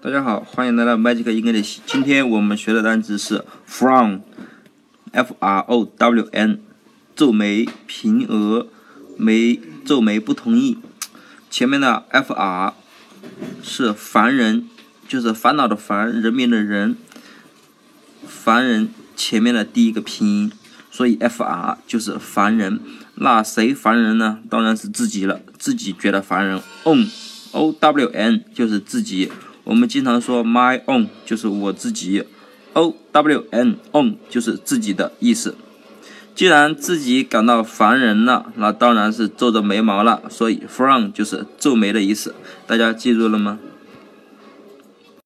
大家好，欢迎来到 Magic English。今天我们学的单词是 frown，f r o w n，皱眉、平额、眉、皱眉不同意。前面的 f r 是烦人，就是烦恼的烦，人民的人，烦人前面的第一个拼音，所以 f r 就是烦人。那谁烦人呢？当然是自己了，自己觉得烦人。On O W N 就是自己。我们经常说 my own 就是我自己，o w n own 就是自己的意思。既然自己感到烦人了，那当然是皱着眉毛了。所以 frown 就是皱眉的意思。大家记住了吗？